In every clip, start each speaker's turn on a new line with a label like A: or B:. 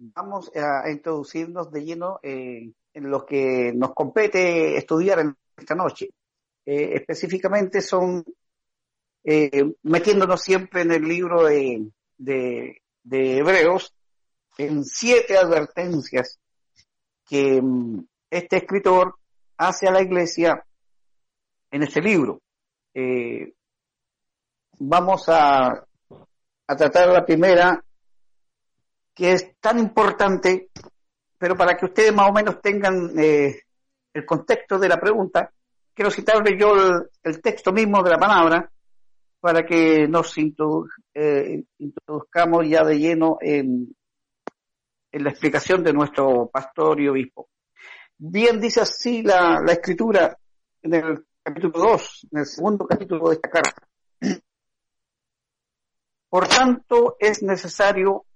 A: vamos a introducirnos de lleno en lo que nos compete estudiar esta noche. Eh, específicamente son eh, metiéndonos siempre en el libro de, de, Hebreos, en siete advertencias que mm, este escritor hace a la iglesia en este libro. Eh, vamos a, a tratar la primera, que es tan importante, pero para que ustedes más o menos tengan eh, el contexto de la pregunta, quiero citarle yo el, texto mismo de la palabra para que nos eh, introduzcamos ya de lleno en, en, la explicación de nuestro pastor y obispo. Bien dice así la, la escritura en el capítulo 2, en el segundo capítulo de esta carta. Por tanto, es necesario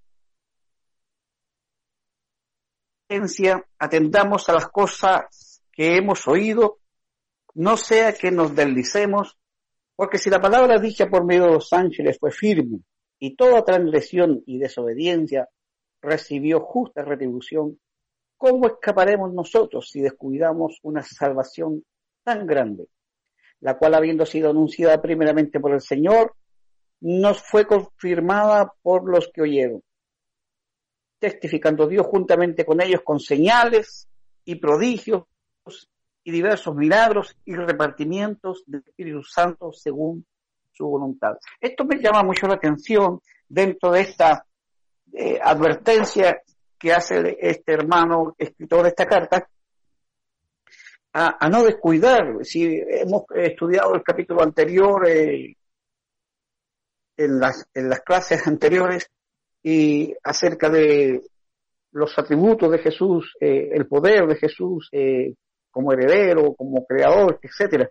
A: atendamos a las cosas que hemos oído, no sea que nos deslicemos, porque si la palabra dicha por medio de los ángeles fue firme y toda transgresión y desobediencia recibió justa retribución, ¿cómo escaparemos nosotros si descuidamos una salvación tan grande, la cual habiendo sido anunciada primeramente por el Señor, nos fue confirmada por los que oyeron, testificando Dios juntamente con ellos con señales y prodigios y diversos milagros y repartimientos del Espíritu Santo según su voluntad. Esto me llama mucho la atención dentro de esta eh, advertencia que hace este hermano escritor de esta carta, a, no descuidar. Si hemos estudiado el capítulo anterior, eh, en las, en las clases anteriores y acerca de los atributos de Jesús, eh, el poder de Jesús eh, como heredero, como creador, etcétera.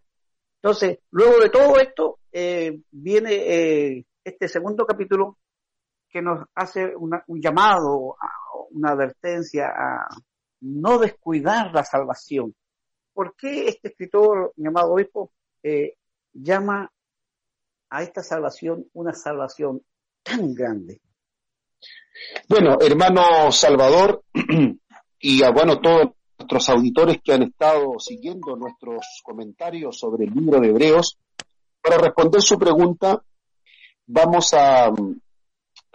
A: Entonces, luego de todo esto, eh, viene este segundo capítulo que nos hace un llamado, una advertencia a no descuidar la salvación. ¿Por qué este escritor llamado obispo llama a esta salvación una salvación tan grande?
B: Bueno, hermano Salvador, y a bueno, todos nuestros auditores que han estado siguiendo nuestros comentarios sobre el libro de Hebreos, para responder su pregunta, vamos a,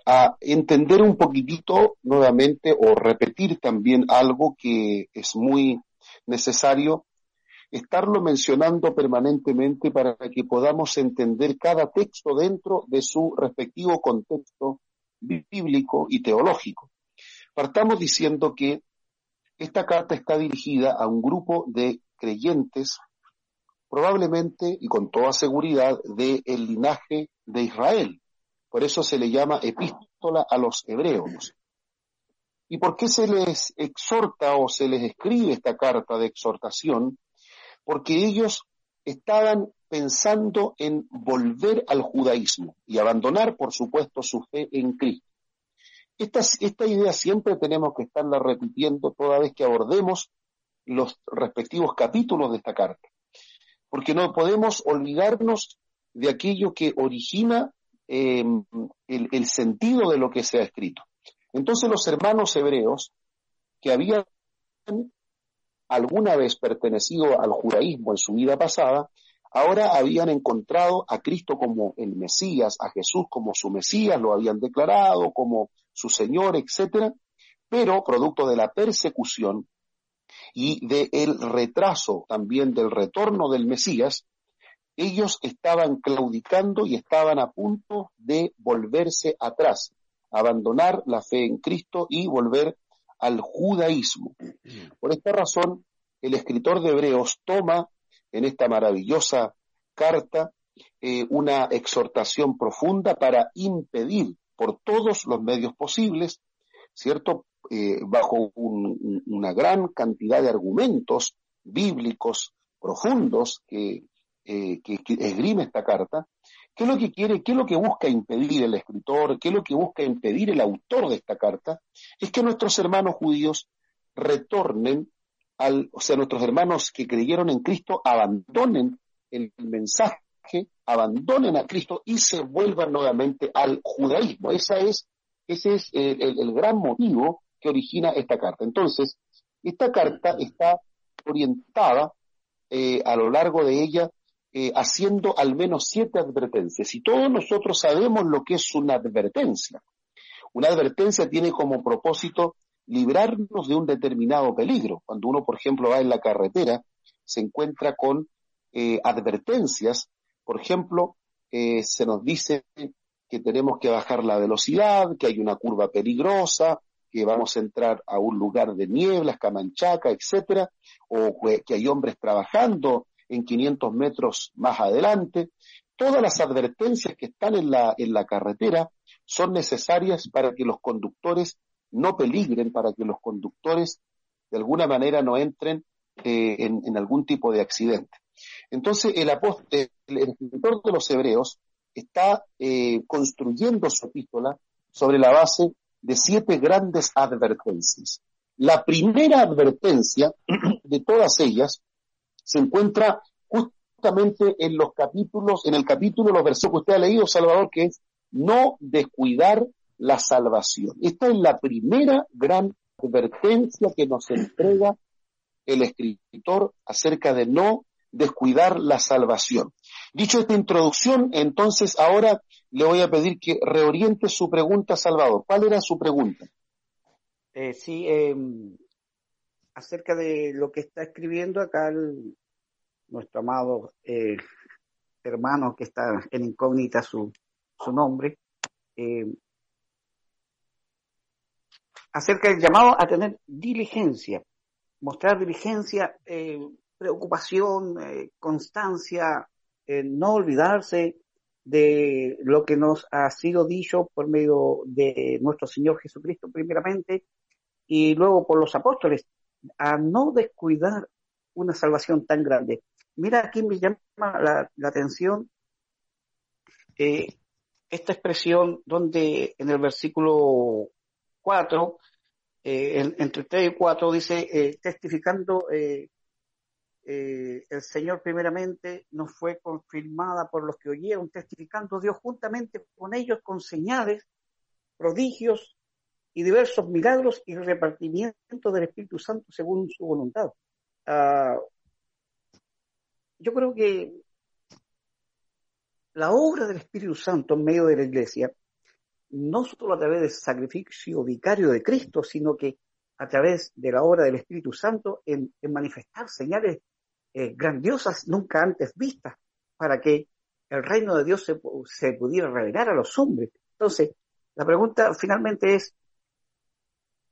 B: a entender un poquitito nuevamente o repetir también algo que es muy necesario estarlo mencionando permanentemente para que podamos entender cada texto dentro de su respectivo contexto bíblico y teológico. Partamos diciendo que esta carta está dirigida a un grupo de creyentes, probablemente y con toda seguridad, del linaje de Israel. Por eso se le llama epístola a los hebreos. ¿Y por qué se les exhorta o se les escribe esta carta de exhortación? porque ellos estaban pensando en volver al judaísmo y abandonar, por supuesto, su fe en Cristo. Esta, idea siempre tenemos que estarla repitiendo toda vez que abordemos los respectivos capítulos de esta carta, porque no podemos olvidarnos de aquello que origina em, el, el sentido de lo que se ha escrito. Entonces los hermanos hebreos que habían alguna vez pertenecido al judaísmo en su vida pasada, ahora habían encontrado a Cristo como el Mesías, a Jesús como su Mesías, lo habían declarado como su Señor, etcétera, pero producto de la persecución y del retraso también del retorno del Mesías, ellos estaban claudicando y estaban a punto de volverse atrás, abandonar la fe en Cristo y volver al judaísmo. Por esta razón, el escritor de Hebreos toma en esta maravillosa carta eh, una exhortación profunda para impedir por todos los medios posibles, ¿cierto? Eh, bajo una gran cantidad de argumentos bíblicos profundos que, eh, que, que, esgrime esta carta, ¿qué es lo que quiere, qué es lo que busca impedir el escritor, qué es lo que busca impedir el autor de esta carta? Es que nuestros hermanos judíos retornen al, o sea, nuestros hermanos que creyeron en Cristo abandonen el mensaje, abandonen a Cristo y se vuelvan nuevamente al judaísmo. Esa es, ese es el, gran motivo que origina esta carta. Entonces, esta carta está orientada eh, a lo largo de ella eh, haciendo al menos siete advertencias. Y todos nosotros sabemos lo que es una advertencia. Una advertencia tiene como propósito librarnos de un determinado peligro. Cuando uno, por ejemplo, va en la carretera, se encuentra con eh, advertencias. Por ejemplo, se nos dice que tenemos que bajar la velocidad, que hay una curva peligrosa, que vamos a entrar a un lugar de nieblas, camanchaca, etcétera, o que hay hombres trabajando en 500 metros más adelante. Todas las advertencias que están en la, en la carretera son necesarias para que los conductores no peligren, para que los conductores de alguna manera no entren eh, en, algún tipo de accidente. Entonces, el, apóstol, el escritor de los Hebreos está eh, construyendo su epístola sobre la base de siete grandes advertencias. La primera advertencia de todas ellas se encuentra justamente en los capítulos, en el capítulo, los versos que usted ha leído, Salvador, que es no descuidar la salvación. Esta es la primera gran advertencia que nos entrega el escritor acerca de no descuidar la salvación. Dicho esta introducción, entonces ahora le voy a pedir que reoriente su pregunta, Salvador. ¿Cuál era su pregunta?
A: Eh, sí, em, acerca de lo que está escribiendo acá nuestro amado eh, hermano que está en incógnita su, su nombre, em, acerca del llamado a tener diligencia, mostrar diligencia, eh, preocupación, constancia, no olvidarse de lo que nos ha sido dicho por medio de nuestro Señor Jesucristo primeramente y luego por los apóstoles, a no descuidar una salvación tan grande. Mira, aquí me llama la, atención eh, esta expresión donde en el versículo 4, eh, entre 3 y 4 dice, eh, testificando eh, el Señor primeramente nos fue confirmada por los que oyeron, testificando Dios juntamente con ellos con señales, prodigios y diversos milagros y repartimiento del Espíritu Santo según su voluntad. Ah, yo creo que la obra del Espíritu Santo en medio de la iglesia, no solo a través del sacrificio vicario de Cristo, sino que a través de la obra del Espíritu Santo en manifestar señales eh, grandiosas nunca antes vistas para que el reino de Dios se, se pudiera revelar a los hombres. Entonces, la pregunta finalmente es,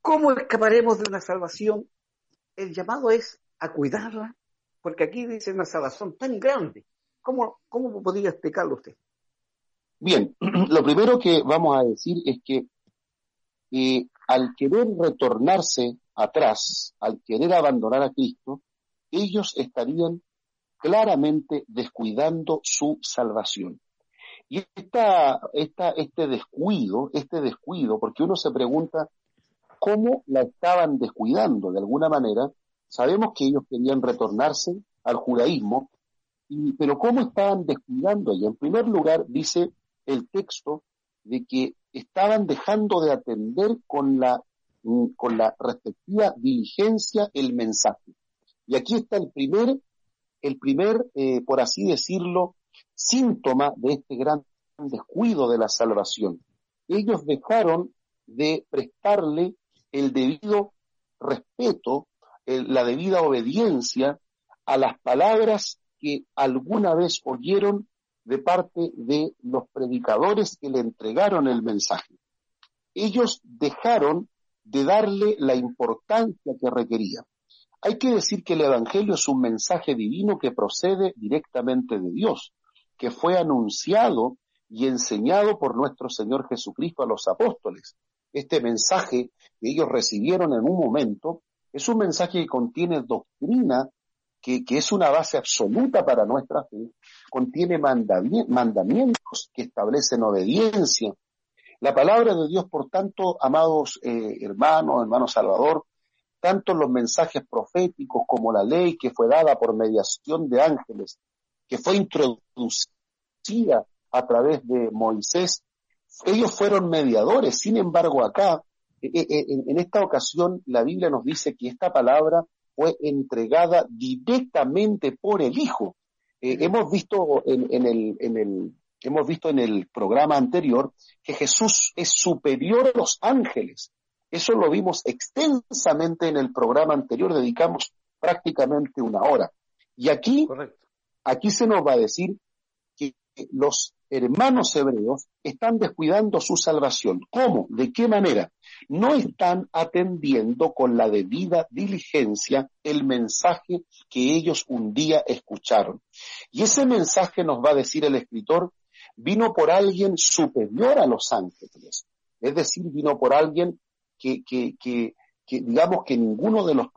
A: ¿cómo escaparemos de una salvación? El llamado es a cuidarla, porque aquí dice una salvación tan grande. ¿Cómo, cómo podría explicarlo usted?
B: Bien, lo primero que vamos a decir es que eh, al querer retornarse atrás, al querer abandonar a Cristo, ellos estarían claramente descuidando su salvación. Y esta, esta, este descuido, este descuido, porque uno se pregunta cómo la estaban descuidando de alguna manera, sabemos que ellos querían retornarse al judaísmo, y, pero cómo estaban descuidando y En primer lugar, dice el texto de que estaban dejando de atender con la, con la respectiva diligencia el mensaje. Y aquí está el primer, el primer, eh, por así decirlo, síntoma de este gran descuido de la salvación. Ellos dejaron de prestarle el debido respeto, la debida obediencia a las palabras que alguna vez oyeron de parte de los predicadores que le entregaron el mensaje. Ellos dejaron de darle la importancia que requería. Hay que decir que el Evangelio es un mensaje divino que procede directamente de Dios, que fue anunciado y enseñado por nuestro Señor Jesucristo a los apóstoles. Este mensaje que ellos recibieron en un momento es un mensaje que contiene doctrina, que, es una base absoluta para nuestra fe, contiene mandamientos que establecen obediencia. La palabra de Dios, por tanto, amados eh, hermanos, hermanos Salvador, tanto los mensajes proféticos como la ley que fue dada por mediación de ángeles, que fue introducida a través de Moisés, ellos fueron mediadores. Sin embargo, acá, en esta ocasión la Biblia nos dice que esta palabra fue entregada directamente por el Hijo. hemos visto en, el, en, el, hemos visto en el programa anterior que Jesús es superior a los ángeles. Eso lo vimos extensamente en el programa anterior, dedicamos prácticamente una hora. Y aquí, aquí se nos va a decir los hermanos hebreos están descuidando su salvación. ¿Cómo? ¿De qué manera? No están atendiendo con la debida diligencia el mensaje que ellos un día escucharon. Y ese mensaje nos va a decir el escritor, vino por alguien superior a los ángeles. Es decir, vino por alguien que, que, que, que digamos que ninguno de los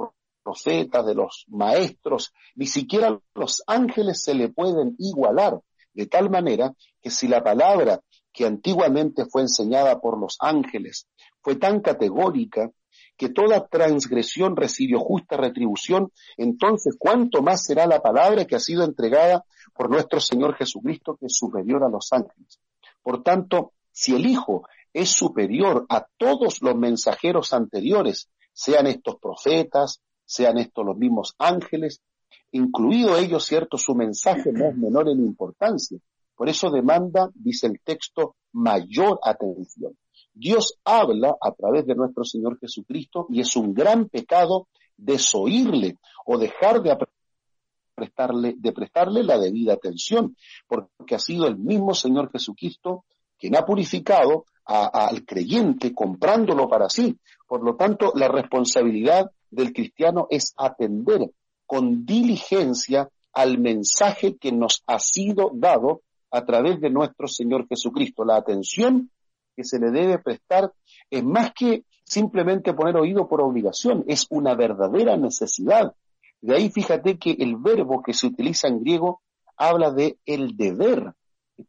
B: profetas, de los maestros, ni siquiera los ángeles se le pueden igualar, de tal manera que si la palabra que antiguamente fue enseñada por los ángeles fue tan categórica que toda transgresión recibió justa retribución, entonces cuánto más será la palabra que ha sido entregada por nuestro Señor Jesucristo, que es superior a los ángeles. Por tanto, si el Hijo es superior a todos los mensajeros anteriores, sean estos profetas, sean estos los mismos ángeles, incluido ellos, cierto, su mensaje no es menor en importancia. Por eso demanda, dice el texto, mayor atención. Dios habla a través de nuestro Señor Jesucristo y es un gran pecado desoírle o dejar de prestarle, de prestarle la debida atención, porque ha sido el mismo Señor Jesucristo quien ha purificado al creyente comprándolo para sí. Por lo tanto, la responsabilidad del cristiano es atender con diligencia al mensaje que nos ha sido dado a través de nuestro Señor Jesucristo. La atención que se le debe prestar es más que simplemente poner oído por obligación, es una verdadera necesidad. De ahí fíjate que el verbo que se utiliza en griego habla de el deber.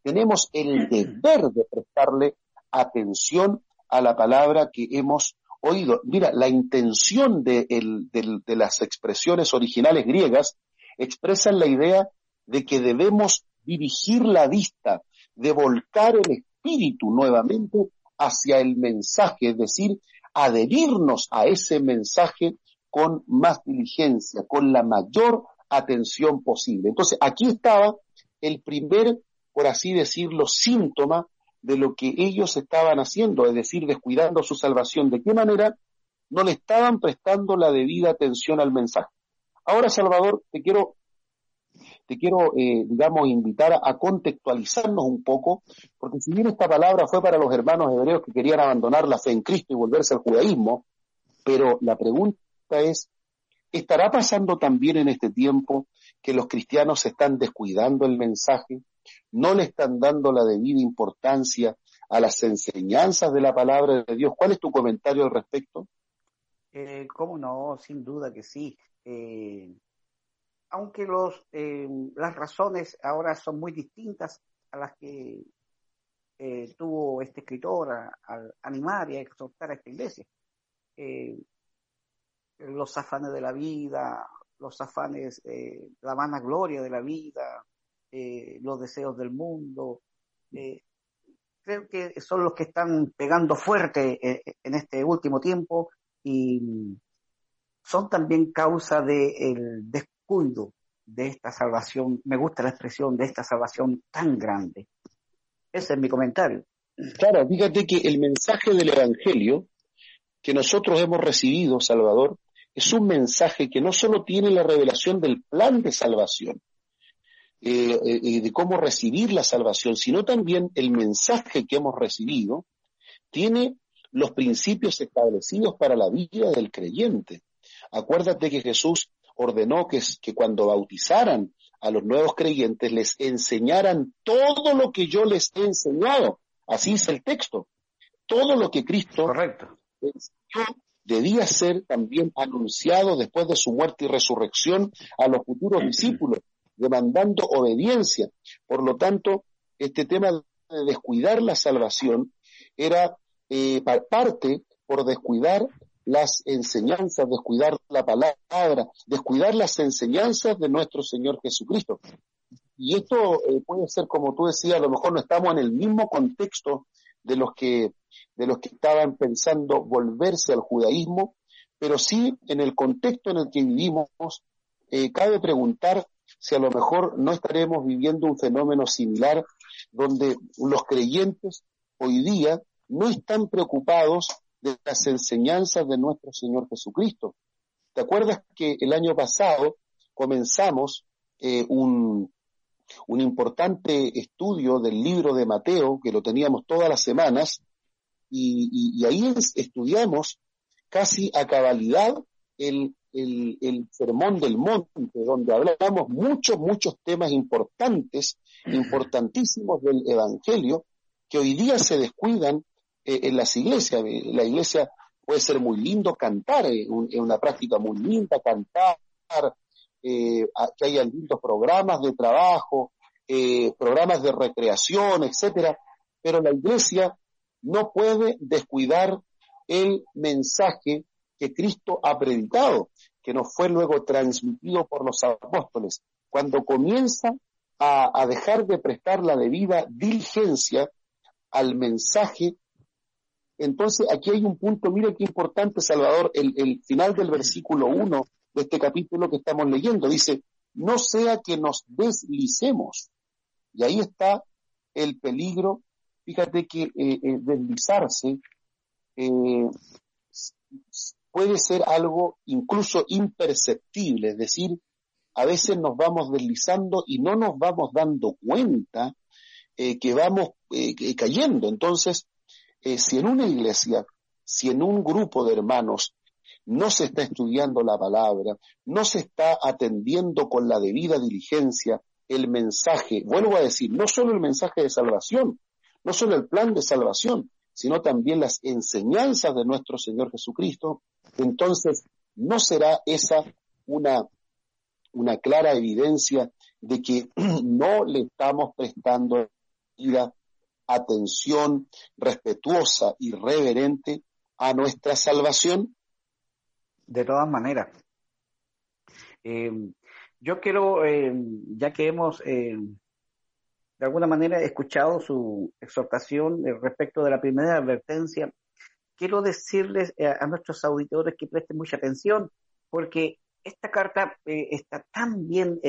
B: Tenemos el deber de prestarle atención a la palabra que hemos oído. Mira, la intención de, las expresiones originales griegas expresan la idea de que debemos dirigir la vista, de volcar el espíritu nuevamente hacia el mensaje, es decir, adherirnos a ese mensaje con más diligencia, con la mayor atención posible. Entonces, aquí estaba el primer, por así decirlo, síntoma de lo que ellos estaban haciendo, es decir, descuidando su salvación. ¿De qué manera? No le estaban prestando la debida atención al mensaje. Ahora, Salvador, te quiero, te quiero, eh, digamos, invitar a, contextualizarnos un poco, porque si bien esta palabra fue para los hermanos hebreos que querían abandonar la fe en Cristo y volverse al judaísmo, pero la pregunta es, ¿estará pasando también en este tiempo que los cristianos están descuidando el mensaje? No le están dando la debida importancia a las enseñanzas de la palabra de Dios. ¿Cuál es tu comentario al respecto?
A: Eh, ¿Cómo no? Sin duda que sí. Eh, aunque los, eh, las razones ahora son muy distintas a las que eh, tuvo este escritor al animar y a exhortar a esta iglesia. los afanes de la vida, los afanes, la vanagloria de la vida, eh, los deseos del mundo. Eh, creo que son los que están pegando fuerte eh, en este último tiempo y son también causa del descuido de esta salvación, me gusta la expresión de esta salvación tan grande. Ese es mi comentario.
B: Claro, fíjate que el mensaje del Evangelio que nosotros hemos recibido, Salvador, es un mensaje que no solo tiene la revelación del plan de salvación, eh, eh, de cómo recibir la salvación, sino también el mensaje que hemos recibido tiene los principios establecidos para la vida del creyente. Acuérdate que Jesús ordenó que, que cuando bautizaran a los nuevos creyentes les enseñaran todo lo que yo les he enseñado. Así es el texto. Todo lo que Cristo
A: Correcto.
B: debía ser también anunciado después de su muerte y resurrección a los futuros discípulos demandando obediencia. Por lo tanto, este tema de descuidar la salvación era eh, parte por descuidar las enseñanzas, descuidar la palabra, descuidar las enseñanzas de nuestro Señor Jesucristo. Y esto eh, puede ser, como tú decías, a lo mejor no estamos en el mismo contexto de los que, de los que estaban pensando volverse al judaísmo, pero sí en el contexto en el que vivimos, eh, cabe preguntar si a lo mejor no estaremos viviendo un fenómeno similar donde los creyentes hoy día no están preocupados de las enseñanzas de nuestro Señor Jesucristo. ¿Te acuerdas que el año pasado comenzamos eh, un, un importante estudio del libro de Mateo, que lo teníamos todas las semanas, y, ahí estudiamos casi a cabalidad el, el, sermón del monte, donde hablamos muchos, muchos temas importantes, importantísimos del Evangelio, que hoy día se descuidan eh, en las iglesias. La iglesia puede ser muy lindo cantar, es una práctica muy linda cantar, eh, que haya lindos programas de trabajo, eh, programas de recreación, etcétera, pero la iglesia no puede descuidar el mensaje que Cristo ha predicado, que nos fue luego transmitido por los apóstoles. Cuando comienza a, dejar de prestar la debida diligencia al mensaje, entonces aquí hay un punto, mire qué importante, Salvador, el, final del versículo 1 de este capítulo que estamos leyendo. Dice, no sea que nos deslicemos. Y ahí está el peligro. Fíjate que eh, eh, deslizarse eh, puede ser algo incluso imperceptible, es decir, a veces nos vamos deslizando y no nos vamos dando cuenta que vamos cayendo. Entonces, si en una iglesia, si en un grupo de hermanos no se está estudiando la palabra, no se está atendiendo con la debida diligencia el mensaje, vuelvo a decir, no solo el mensaje de salvación, no solo el plan de salvación, sino también las enseñanzas de nuestro Señor Jesucristo, entonces no será esa una, una clara evidencia de que no le estamos prestando atención respetuosa y reverente a nuestra salvación
A: de todas maneras. Eh, yo quiero, eh, ya que hemos eh, de alguna manera escuchado su exhortación respecto de la primera advertencia, quiero decirles a nuestros auditores que presten mucha atención, porque esta carta está tan bien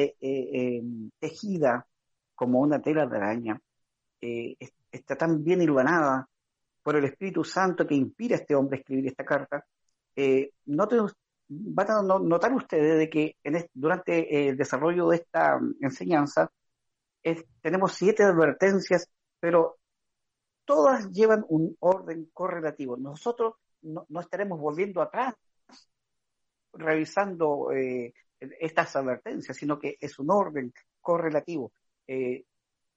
A: tejida como una tela de araña, está tan bien hilvanada por el Espíritu Santo que inspira a este hombre a escribir esta carta, eh, van a notar ustedes de que durante el desarrollo de esta enseñanza tenemos siete advertencias, pero todas llevan un orden correlativo. Nosotros no, estaremos volviendo atrás revisando eh, estas advertencias, sino que es un orden correlativo. Eh,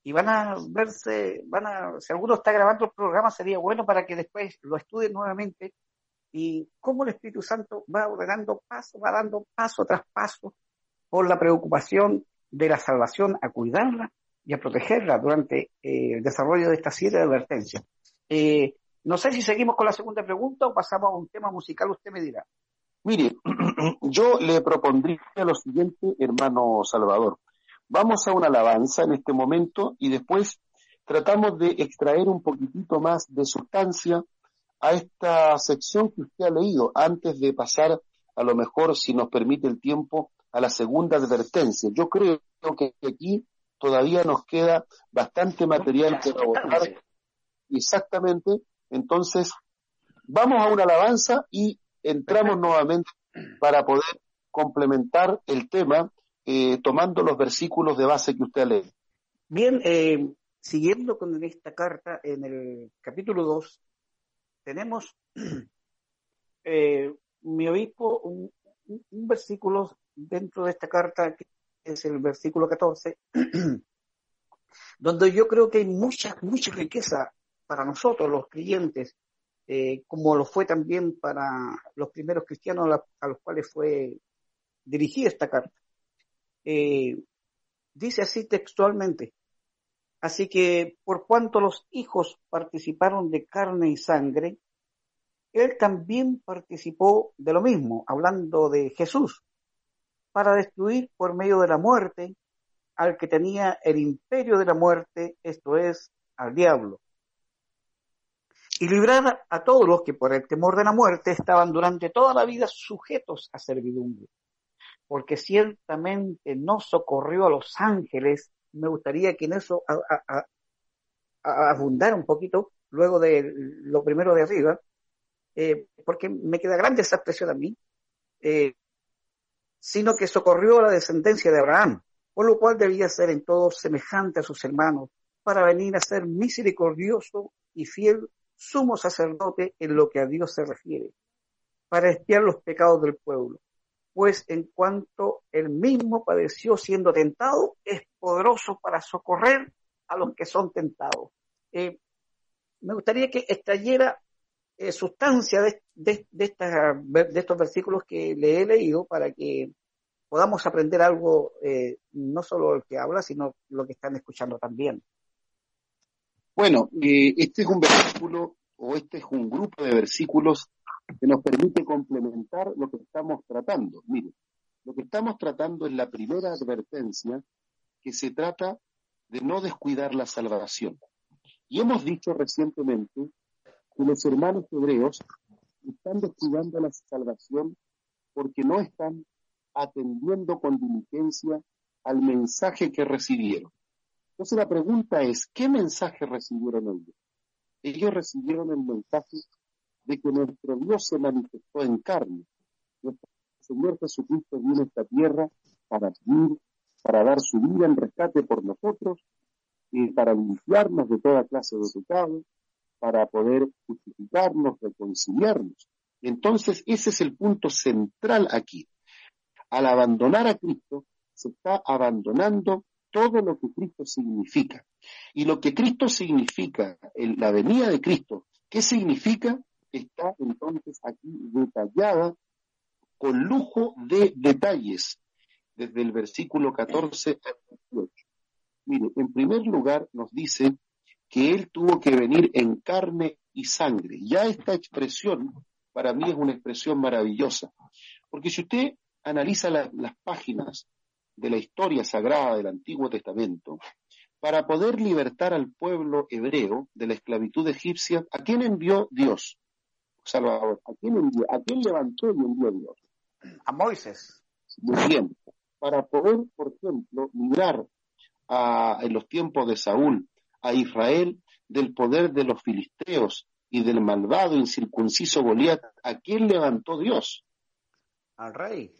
A: y van a verse, van a, si alguno está grabando el programa, sería bueno para que después lo estudien nuevamente y cómo el Espíritu Santo va ordenando paso, va dando paso tras paso por la preocupación de la salvación a cuidarla y a protegerla durante eh, el desarrollo de esta siete advertencias. Eh, no sé si seguimos con la segunda pregunta o pasamos a un tema musical, usted me dirá.
B: Mire, yo le propondría lo siguiente, hermano Salvador. Vamos a una alabanza en este momento y después tratamos de extraer un poquitito más de sustancia a esta sección que usted ha leído antes de pasar, a lo mejor, si nos permite el tiempo, a la segunda advertencia. Yo creo que aquí todavía nos queda bastante material que abordar. Exactamente. Entonces, vamos a una alabanza y entramos nuevamente para poder complementar el tema eh, tomando los versículos de base que usted leído.
A: Bien, eh, siguiendo con esta carta, en el capítulo 2, tenemos, eh, mi obispo, un, versículo dentro de esta carta, que es el versículo 14, donde yo creo que hay mucha, mucha riqueza para nosotros, los creyentes, eh, como lo fue también para los primeros cristianos a, los cuales fue dirigida esta carta. Eh, dice así textualmente, Así que por cuanto los hijos participaron de carne y sangre, él también participó de lo mismo, hablando de Jesús, para destruir por medio de la muerte al que tenía el imperio de la muerte, esto es, al diablo, y librar a todos los que por el temor de la muerte estaban durante toda la vida sujetos a servidumbre. Porque ciertamente no socorrió a los ángeles, me gustaría que en eso abundara un poquito, luego de lo primero de arriba, eh, porque me queda grande esa expresión a mí, eh, sino que socorrió a la descendencia de Abraham, por lo cual debía ser en todo semejante a sus hermanos, para venir a ser misericordioso y fiel sumo sacerdote en lo que a Dios se refiere, para espiar los pecados del pueblo, pues en cuanto él mismo padeció siendo tentado, es poderoso para socorrer a los que son tentados. Eh, me gustaría que extrayera eh, sustancia de, de, de, de, estos versículos que le he leído para que podamos aprender algo, eh, no solo el que habla, sino lo que están escuchando también.
B: Bueno, eh, este es un versículo o este es un grupo de versículos que nos permite complementar lo que estamos tratando. Mire, lo que estamos tratando es la primera advertencia que se trata de no descuidar la salvación. Y hemos dicho recientemente que los hermanos hebreos están descuidando la salvación porque no están atendiendo con diligencia al mensaje que recibieron. Entonces la pregunta es, ¿qué mensaje recibieron ellos? Ellos recibieron el mensaje de que nuestro Dios se manifestó en carne. Nuestro Señor Jesucristo vino a esta tierra para vivir, para dar su vida en rescate por nosotros, y para limpiarnos de toda clase de pecado, para poder justificarnos, reconciliarnos. Entonces, ese es el punto central aquí. Al abandonar a Cristo, se está abandonando todo lo que Cristo significa. Y lo que Cristo significa, la venida de Cristo, ¿qué significa? Está entonces aquí detallada con lujo de detalles, desde el versículo 14 al 18. Mire, en primer lugar nos dice que Él tuvo que venir en carne y sangre. Ya esta expresión para mí es una expresión maravillosa, porque si usted analiza las páginas de la historia sagrada del Antiguo Testamento, para poder libertar al pueblo hebreo de la esclavitud egipcia, ¿a quién envió Dios? Salvador, ¿a quién envió? ¿A quién levantó y envió Dios?
A: A Moisés.
B: Muy bien. Para poder, por ejemplo, librar a, en los tiempos de Saúl a Israel del poder de los filisteos y del malvado incircunciso Goliat, ¿a quién levantó Dios?
A: Al rey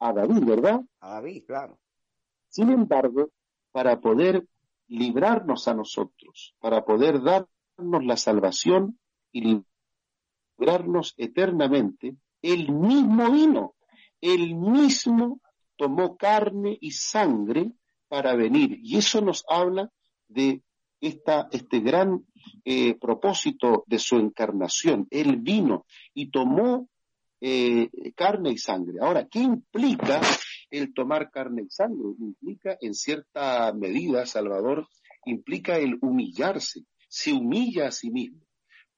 B: a David, ¿verdad?
A: A David, claro.
B: Sin embargo, para poder librarnos a nosotros, para poder darnos la salvación y librarnos eternamente, él mismo vino, él mismo tomó carne y sangre para venir. Y eso nos habla de esta, este gran eh, propósito de su encarnación. Él vino y tomó eh, carne y sangre. Ahora, ¿qué implica el tomar carne y sangre? Implica, en cierta medida, Salvador, implica el humillarse, se humilla a sí mismo,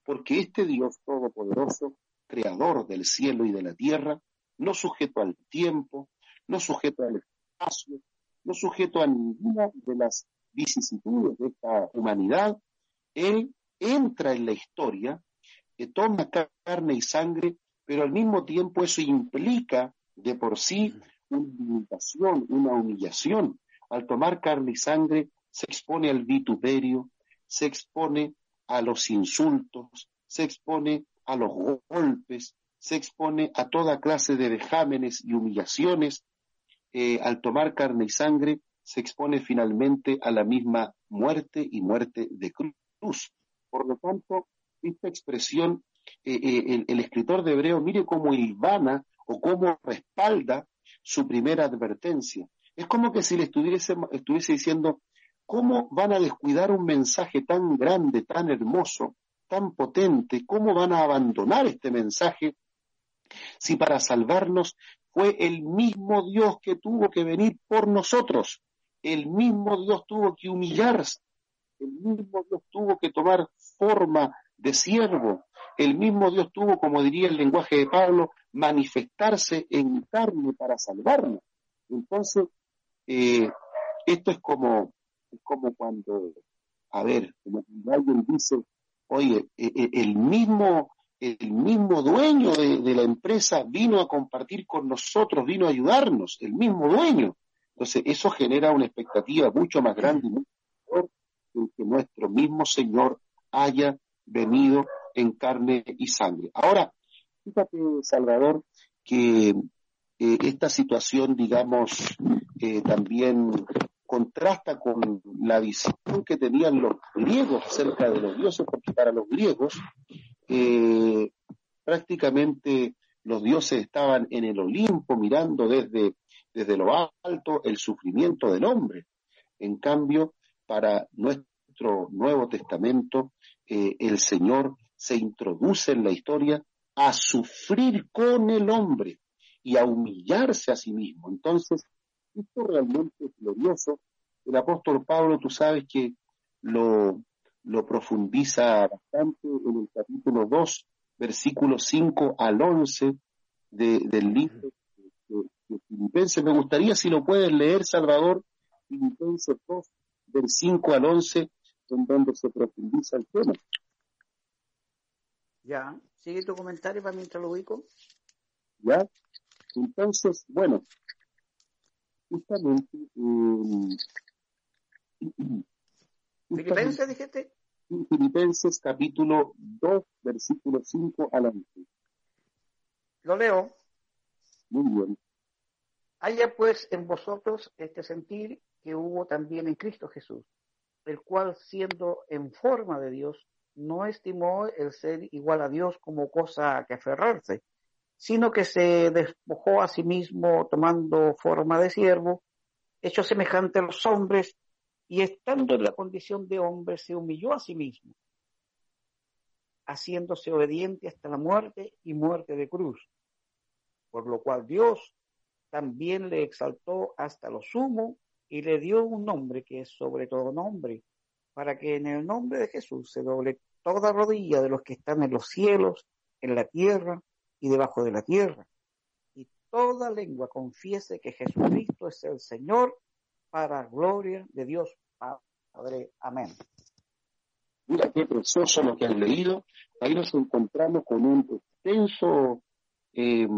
B: porque este Dios todopoderoso, creador del cielo y de la tierra, no sujeto al tiempo, no sujeto al espacio, no sujeto a ninguna de las vicisitudes de esta humanidad, Él entra en la historia, que toma carne y sangre pero al mismo tiempo eso implica de por sí una limitación, una humillación. Al tomar carne y sangre se expone al vituperio, se expone a los insultos, se expone a los golpes, se expone a toda clase de vejámenes y humillaciones. Eh, al tomar carne y sangre se expone finalmente a la misma muerte y muerte de cruz. Por lo tanto, esta expresión eh, eh, el, escritor de Hebreo mire cómo ilvana o cómo respalda su primera advertencia. Es como que si le estuviese, estuviese diciendo, ¿cómo van a descuidar un mensaje tan grande, tan hermoso, tan potente? ¿Cómo van a abandonar este mensaje si para salvarnos fue el mismo Dios que tuvo que venir por nosotros? El mismo Dios tuvo que humillarse, el mismo Dios tuvo que tomar forma de siervo, el mismo Dios tuvo, como diría el lenguaje de Pablo, manifestarse en carne para salvarnos. Entonces, eh, esto es como, como cuando, a ver, como alguien dice, Oye, e, e, el mismo, el mismo dueño de, la empresa vino a compartir con nosotros, vino a ayudarnos, el mismo dueño. Entonces, eso genera una expectativa mucho más grande y mucho que nuestro mismo Señor haya venido en carne y sangre. Ahora, fíjate, Salvador, que eh, esta situación, digamos, eh, también contrasta con la visión que tenían los griegos acerca de los dioses, porque para los griegos eh, prácticamente los dioses estaban en el Olimpo mirando desde, desde lo alto el sufrimiento del hombre. En cambio, para nuestro Nuevo Testamento, el Señor se introduce en la historia a sufrir con el hombre y a humillarse a sí mismo. Entonces, esto realmente es glorioso. El apóstol Pablo, tú sabes que lo, profundiza bastante en el capítulo 2, versículos 5 al 11 del libro de, Filipenses. Me gustaría si lo puedes leer, Salvador, Filipenses 2, del 5 al 11, en donde se profundiza el tema.
A: Ya, sigue tu comentario para mientras lo ubico.
B: Ya, entonces, bueno, justamente...
A: Eh, ¿Filipenses dijiste?
B: Filipenses capítulo 2, versículo 5 al 11.
A: Lo leo.
B: Muy bien.
A: Haya pues en vosotros este sentir que hubo también en Cristo Jesús, el cual siendo en forma de Dios, no estimó el ser igual a Dios como cosa que aferrarse, sino que se despojó a sí mismo tomando forma de siervo, hecho semejante a los hombres, y estando en la condición de hombre se humilló a sí mismo, haciéndose obediente hasta la muerte y muerte de cruz, por lo cual Dios también le exaltó hasta lo sumo y le dio un nombre que es sobre todo nombre, para que en el nombre de Jesús se doble toda rodilla de los que están en los cielos, en la tierra y debajo de la tierra. Y toda lengua confiese que Jesucristo es el Señor para gloria de Dios Padre. Amén.
B: Mira qué precioso lo que han leído. Ahí nos encontramos con un extenso, eh,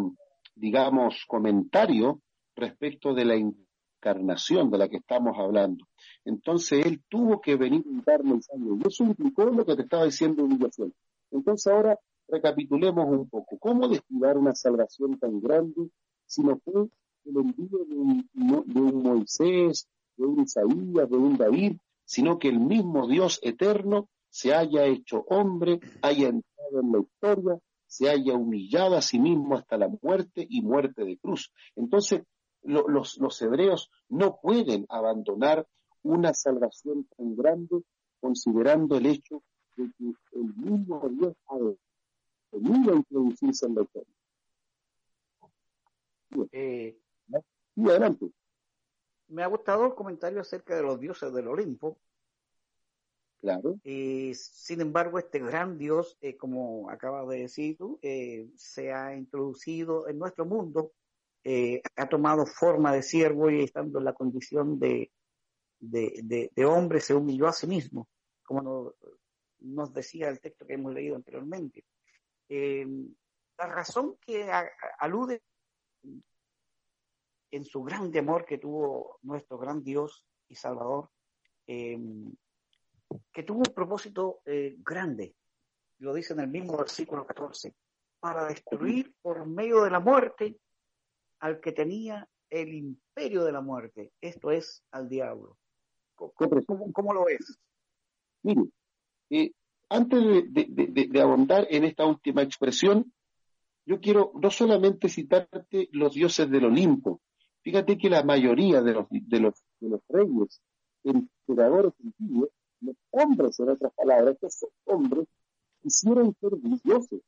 B: digamos, comentario respecto de la encarnación de la que estamos hablando. Entonces él tuvo que venir a darle el. Y eso implicó lo que te estaba diciendo humillación. Entonces ahora recapitulemos un poco. ¿Cómo describir una salvación tan grande si no fue el envío de de un Moisés, de un Isaías, de un David, sino que el mismo Dios eterno se haya hecho hombre, haya entrado en la historia, se haya humillado a sí mismo hasta la muerte y muerte de cruz. Entonces, los, los hebreos no pueden abandonar una salvación tan grande considerando el hecho de que el mismo Dios ha venido a introducirse en la historia.
A: Eh, adelante. Me ha gustado el comentario acerca de los dioses del Olimpo.
B: Claro.
A: Eh, sin embargo, este gran Dios, eh, como acabas de decir tú, eh, se ha introducido en nuestro mundo ha tomado forma de siervo y estando en la condición de, hombre se humilló a sí mismo, como nos decía el texto que hemos leído anteriormente. La razón que alude en su grande amor que tuvo nuestro gran Dios y Salvador, que tuvo un propósito grande, lo dice en el mismo versículo 14, para destruir por medio de la muerte al que tenía el imperio de la muerte, esto es al diablo. ¿Cómo, lo ves?
B: Mire, eh, antes de, de, abundar en esta última expresión, yo quiero no solamente citarte los dioses del Olimpo, fíjate que la mayoría de los, de los, los reyes, emperadores antiguos, los hombres, en otras palabras, estos hombres, quisieron ser dioses.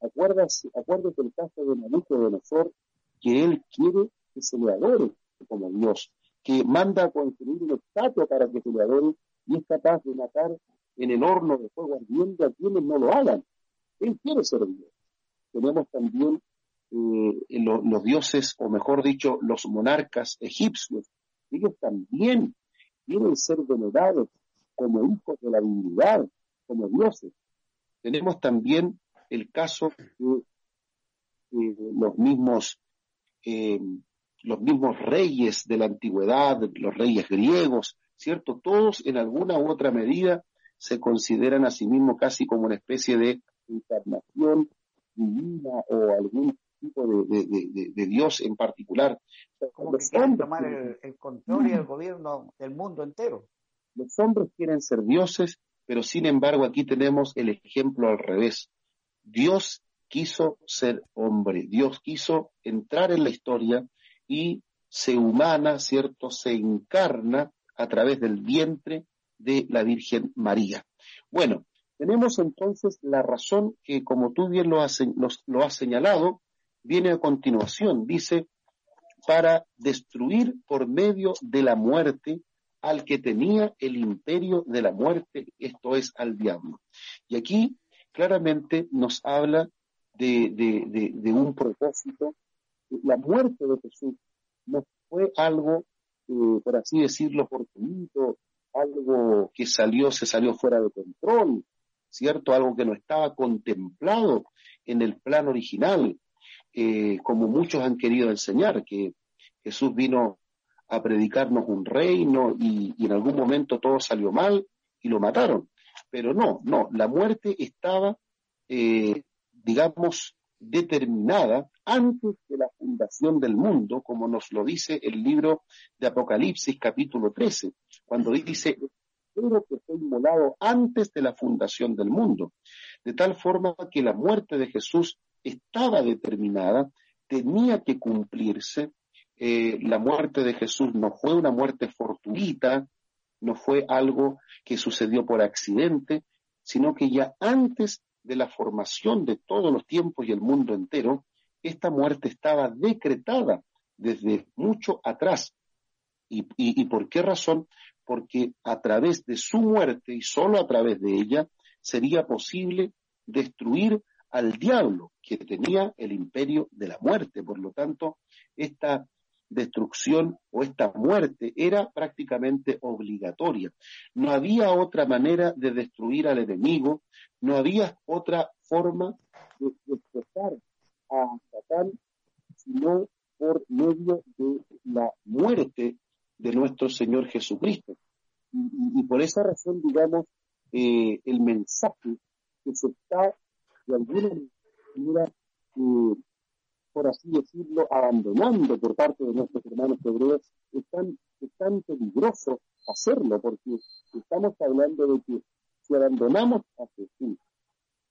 B: Acuérdate, acuérdate el caso de Nabucodonosor, que él quiere que se le adore como Dios, que manda a construir un estatua para que se le adore y es capaz de matar en el horno de fuego ardiente a quienes no lo hagan. Él quiere ser Dios. Tenemos también eh, los dioses, o mejor dicho, los monarcas egipcios. Ellos también quieren ser venerados como hijos de la divinidad, como dioses. tenemos también el caso de los mismos eh, los mismos reyes de la antigüedad, los reyes griegos, ¿cierto? Todos en alguna u otra medida se consideran a sí mismos casi como una especie de encarnación divina o algún tipo de, Dios en particular.
A: Como que quieren tomar el, control y el gobierno del mundo entero.
B: Los hombres quieren ser dioses, pero sin embargo aquí tenemos el ejemplo al revés. Dios quiso ser hombre, Dios quiso entrar en la historia y se humana, ¿cierto? Se encarna a través del vientre de la Virgen María. Bueno, tenemos entonces la razón que, como tú bien lo has, lo has señalado, viene a continuación. Dice, para destruir por medio de la muerte al que tenía el imperio de la muerte, esto es al diablo. Y aquí claramente nos habla de, de un propósito. La muerte de Jesús no fue algo, eh, por así decirlo, fortuito, algo que salió, se salió fuera de control, ¿cierto? Algo que no estaba contemplado en el plan original, eh, como muchos han querido enseñar, que Jesús vino a predicarnos un reino y, en algún momento todo salió mal y lo mataron. Pero no, no, la muerte estaba, eh, digamos, determinada antes de la fundación del mundo, como nos lo dice el libro de Apocalipsis capítulo 13, cuando dice, espero que fue inmolado antes de la fundación del mundo, de tal forma que la muerte de Jesús estaba determinada, tenía que cumplirse, eh, la muerte de Jesús no fue una muerte fortuita, no fue algo que sucedió por accidente, sino que ya antes de la formación de todos los tiempos y el mundo entero, esta muerte estaba decretada desde mucho atrás. ¿Y, por qué razón? Porque a través de su muerte y solo a través de ella sería posible destruir al diablo que tenía el imperio de la muerte. Por lo tanto, esta destrucción o esta muerte era prácticamente obligatoria. No había otra manera de destruir al enemigo, no había otra forma de despertar a Satán sino por medio de la muerte de nuestro Señor Jesucristo. Y, por esa razón, digamos, eh, el mensaje que se está de alguna manera eh, por así decirlo, abandonando por parte de nuestros hermanos hebreos, es tan, es tan peligroso hacerlo, porque estamos hablando de que si abandonamos a Jesús,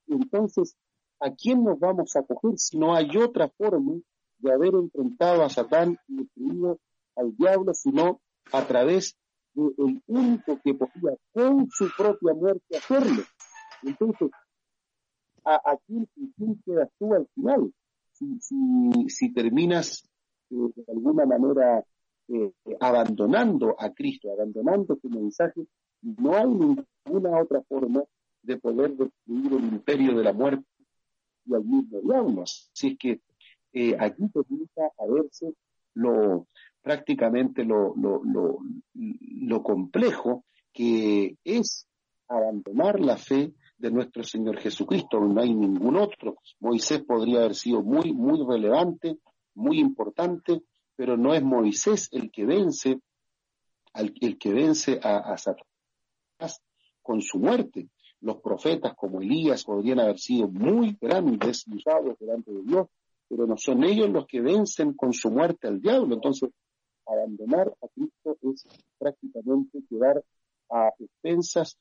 B: entonces, ¿a quién nos vamos a coger si no hay otra forma de haber enfrentado a Satán y destruido al diablo, sino a través del único que podía con su propia muerte hacerlo? Entonces, ¿a, a quién, quién quedas tú al final? Si, terminas eh, de alguna manera eh, abandonando a Cristo, abandonando tu mensaje, no hay ninguna otra forma de poder destruir el imperio de la muerte y al mismo diablo. Así es que eh, aquí comienza a verse lo prácticamente lo, lo, lo complejo que es abandonar la fe de nuestro Señor Jesucristo, no hay ningún otro. Moisés podría haber sido muy, muy relevante, muy importante, pero no es Moisés el que vence, el que vence a, Satanás con su muerte. Los profetas como Elías podrían haber sido muy grandes y usados delante de Dios, pero no son ellos los que vencen con su muerte al diablo. Entonces, abandonar a Cristo es prácticamente quedar a expensas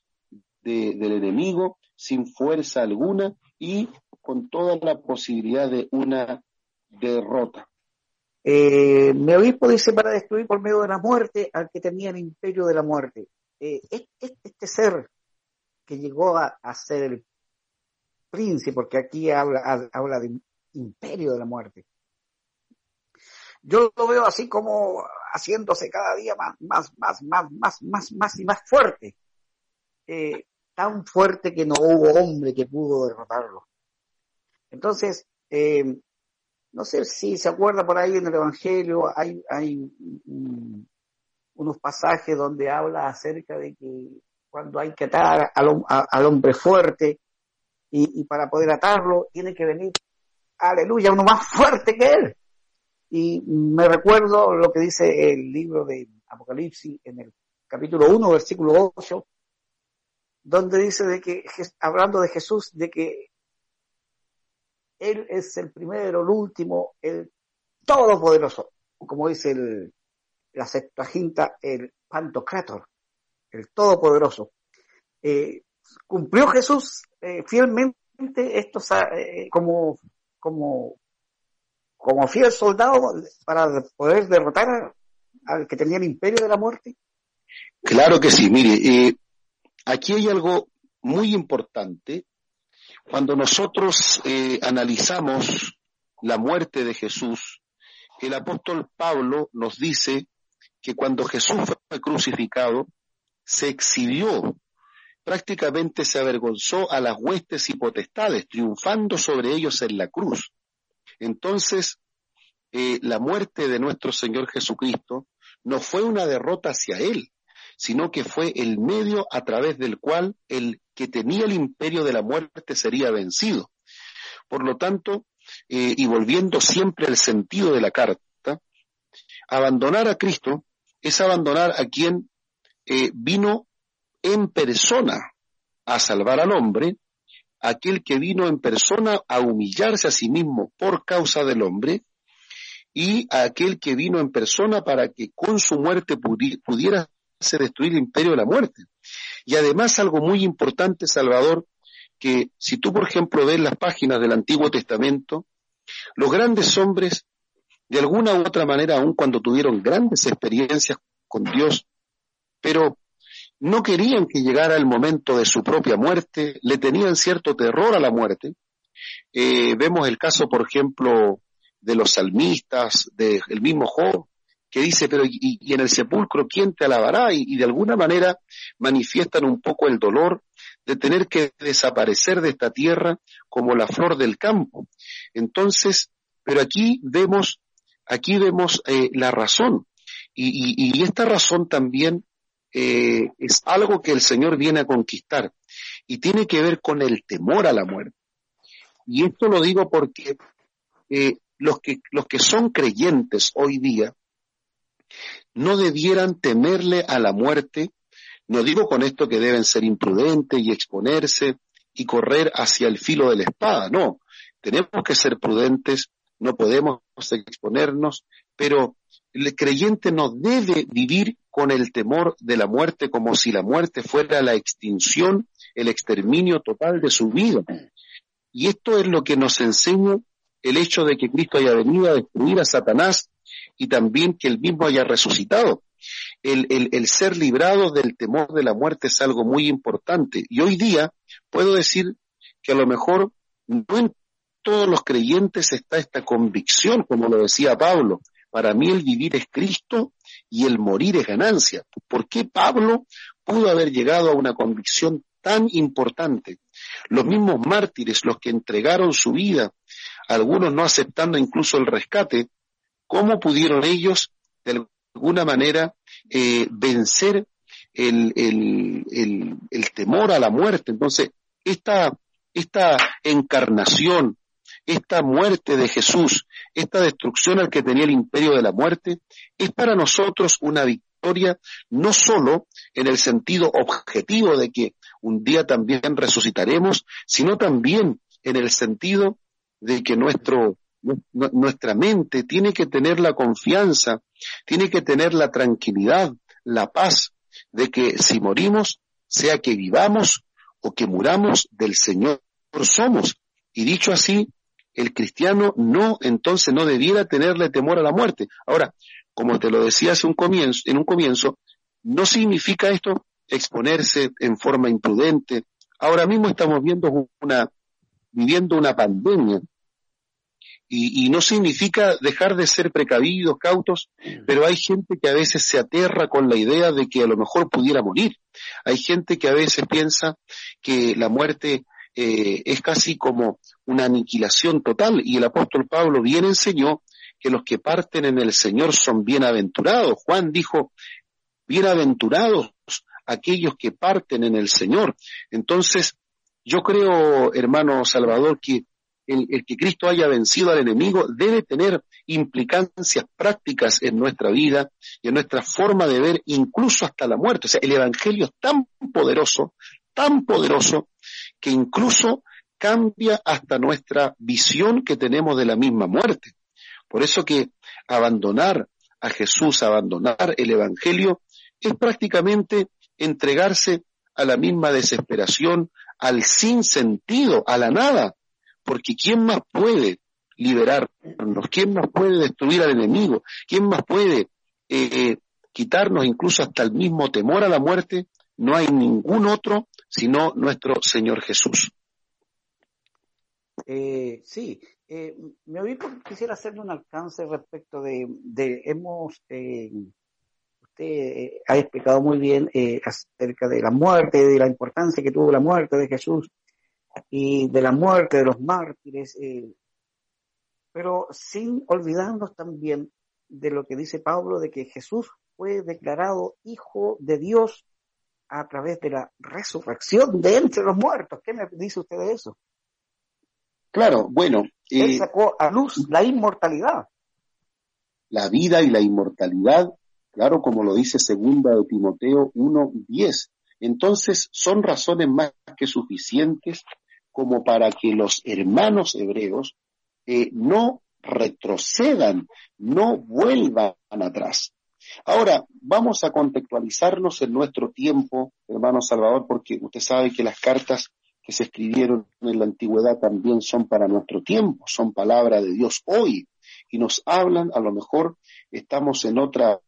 B: del enemigo sin fuerza alguna y con toda la posibilidad de una derrota.
A: Eh, mi obispo dice para destruir por medio de la muerte al que tenía el imperio de la muerte. Eh, este, ser que llegó a, ser el príncipe, porque aquí habla, de imperio de la muerte. Yo lo veo así como haciéndose cada día más, más, más, más, más, más, más y más fuerte. Eh, tan fuerte que no hubo hombre que pudo derrotarlo. Entonces, eh, no sé si se acuerda por ahí en el Evangelio, hay, unos pasajes donde habla acerca de que cuando hay que atar al, hombre fuerte, y, para poder atarlo tiene que venir, aleluya, uno más fuerte que él. Y me recuerdo lo que dice el libro de Apocalipsis en el capítulo 1, versículo 8, donde dice de que, hablando de Jesús, de que Él es el primero, el último, el todopoderoso, como dice el, la Septuaginta, el Pantocrator, el todopoderoso. Eh, cumplió Jesús eh, fielmente estos eh, como como como fiel soldado para poder derrotar al que tenía el imperio de la muerte?
B: Claro que sí, mire, eh, aquí hay algo muy importante. Cuando nosotros eh, analizamos la muerte de Jesús, el apóstol Pablo nos dice que cuando Jesús fue crucificado, se exhibió, prácticamente se avergonzó a las huestes y potestades, triunfando sobre ellos en la cruz. Entonces, eh, la muerte de nuestro Señor Jesucristo no fue una derrota hacia Él, sino que fue el medio a través del cual el que tenía el imperio de la muerte sería vencido. Por lo tanto, eh, y volviendo siempre al sentido de la carta, abandonar a Cristo es abandonar a quien eh, vino en persona a salvar al hombre aquel que vino en persona a humillarse a sí mismo por causa del hombre, y a aquel que vino en persona para que con su muerte pudiera se destruir el imperio de la muerte. Y además algo muy importante, Salvador, que si tú, por ejemplo, ves las páginas del Antiguo Testamento, los grandes hombres, de alguna u otra manera, aun cuando tuvieron grandes experiencias con Dios, pero no querían que llegara el momento de su propia muerte, le tenían cierto terror a la muerte. Eh, vemos el caso, por ejemplo, de los salmistas, del mismo Job, que dice, pero y, en el sepulcro, ¿quién te alabará? Y, de alguna manera manifiestan un poco el dolor de tener que desaparecer de esta tierra como la flor del campo. Entonces, pero aquí vemos, aquí vemos eh, la razón. Y, y, esta razón también eh, es algo que el Señor viene a conquistar y tiene que ver con el temor a la muerte. Y esto lo digo porque eh, los, que, los que son creyentes hoy día no debieran temerle a la muerte. No digo con esto que deben ser imprudentes y exponerse y correr hacia el filo de la espada, no. Tenemos que ser prudentes, no podemos exponernos, pero el creyente no debe vivir con el temor de la muerte como si la muerte fuera la extinción, el exterminio total de su vida. Y esto es lo que nos enseña el hecho de que Cristo haya venido a destruir a Satanás y también que él mismo haya resucitado. El, el, el, ser librado del temor de la muerte es algo muy importante. Y hoy día puedo decir que a lo mejor no en todos los creyentes está esta convicción, como lo decía Pablo, para mí el vivir es Cristo y el morir es ganancia. ¿Por qué Pablo pudo haber llegado a una convicción tan importante? Los mismos mártires, los que entregaron su vida, algunos no aceptando incluso el rescate, ¿cómo pudieron ellos de alguna manera eh, vencer el, el, el, temor a la muerte? Entonces, esta, esta encarnación, esta muerte de Jesús, esta destrucción al que tenía el imperio de la muerte, es para nosotros una victoria no solo en el sentido objetivo de que un día también resucitaremos, sino también en el sentido de que nuestro, nuestra mente tiene que tener la confianza, tiene que tener la tranquilidad, la paz de que si morimos, sea que vivamos o que muramos, del Señor somos. Y dicho así, el cristiano no, entonces no debiera tenerle temor a la muerte. Ahora, como te lo decía hace un comienzo, en un comienzo, no significa esto exponerse en forma imprudente. Ahora mismo estamos viendo una, viviendo una pandemia. Y, y, no significa dejar de ser precavidos, cautos, pero hay gente que a veces se aterra con la idea de que a lo mejor pudiera morir. Hay gente que a veces piensa que la muerte eh, es casi como una aniquilación total y el apóstol Pablo bien enseñó que los que parten en el Señor son bienaventurados. Juan dijo, bienaventurados aquellos que parten en el Señor. Entonces, Yo creo, hermano Salvador, que el, que Cristo haya vencido al enemigo debe tener implicancias prácticas en nuestra vida y en nuestra forma de ver, incluso hasta la muerte. O sea, el Evangelio es tan poderoso, tan poderoso, que incluso cambia hasta nuestra visión que tenemos de la misma muerte. Por eso que abandonar a Jesús, abandonar el Evangelio, es prácticamente entregarse a la misma desesperación, al sinsentido, a la nada, porque ¿quién más puede liberarnos? ¿Quién más puede destruir al enemigo? ¿Quién más puede eh, quitarnos incluso hasta el mismo temor a la muerte? No hay ningún otro sino nuestro Señor Jesús.
A: Eh, sí, eh, me oí porque quisiera hacerle un alcance respecto de, de hemos, eh, usted eh, ha explicado muy bien eh, acerca de la muerte, de la importancia que tuvo la muerte de Jesús y de la muerte de los mártires, pero sin olvidarnos también de lo que dice Pablo, de que Jesús fue declarado hijo de Dios a través de la resurrección de entre los muertos. ¿Qué me dice usted de eso?
B: Claro, bueno.
A: Él eh, sacó a luz la inmortalidad.
B: La vida y la inmortalidad, claro, como lo dice segunda de Timoteo 1.10. Entonces, son razones más que suficientes como para que los hermanos hebreos eh, no retrocedan, no vuelvan atrás. Ahora, vamos a contextualizarnos en nuestro tiempo, hermano Salvador, porque usted sabe que las cartas que se escribieron en la antigüedad también son para nuestro tiempo, son palabra de Dios hoy y nos hablan, a lo mejor estamos en otra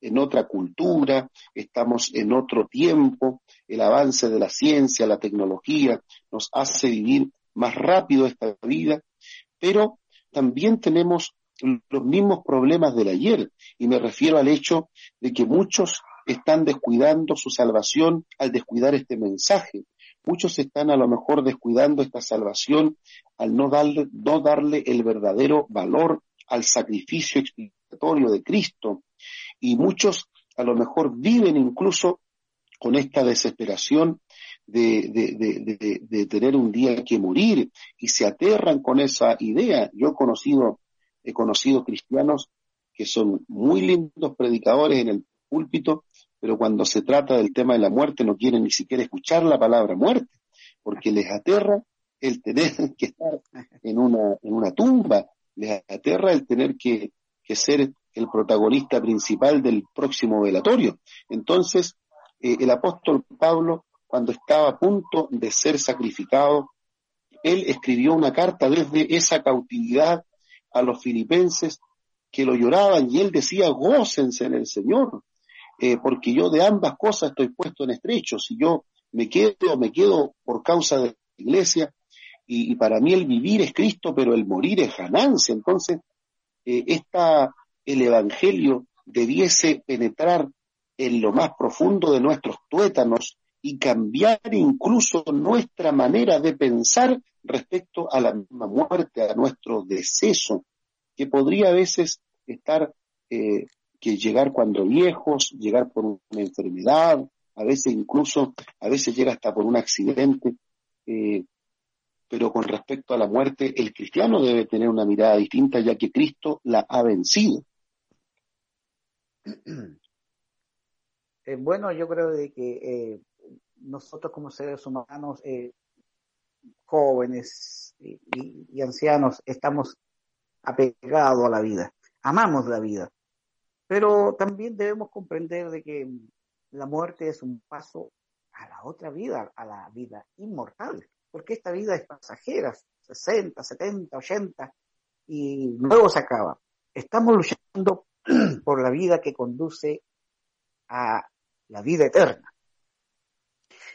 B: en otra cultura, estamos en otro tiempo, el avance de la ciencia, la tecnología nos hace vivir más rápido esta vida, pero también tenemos los mismos problemas del ayer y me refiero al hecho de que muchos están descuidando su salvación al descuidar este mensaje. Muchos están a lo mejor descuidando esta salvación al no darle, no darle el verdadero valor al sacrificio expiatorio de Cristo. Y muchos a lo mejor viven incluso con esta desesperación de, de, tener un día que morir y se aterran con esa idea. Yo he conocido, he conocido cristianos que son muy lindos predicadores en el púlpito, pero cuando se trata del tema de la muerte no quieren ni siquiera escuchar la palabra muerte, porque les aterra el tener que estar en una, en una tumba, les aterra el tener que, que ser el protagonista principal del próximo velatorio. Entonces, eh, el apóstol Pablo, cuando estaba a punto de ser sacrificado, él escribió una carta desde esa cautividad a los filipenses que lo lloraban y él decía, gócense en el Señor, eh, porque yo de ambas cosas estoy puesto en estrecho. Si yo me quedo, me quedo por causa de la iglesia, y, para mí el vivir es Cristo, pero el morir es ganancia. Entonces, eh, esta, el Evangelio debiese penetrar en lo más profundo de nuestros tuétanos y cambiar incluso nuestra manera de pensar respecto a la misma muerte, a nuestro deceso, que podría a veces estar eh, que llegar cuando viejos, llegar por una enfermedad, a veces incluso, a veces llega hasta por un accidente, eh, pero con respecto a la muerte, el cristiano debe tener una mirada distinta ya que Cristo la ha vencido.
A: Eh, bueno, yo creo de que eh, nosotros como seres humanos, jóvenes y ancianos, estamos apegados a la vida, amamos la vida pero también debemos comprender de que la muerte es un paso a la otra vida, a la vida inmortal, porque esta vida es pasajera, 60, 70, 80, y luego se acaba. Estamos luchando por la vida que conduce a la vida eterna.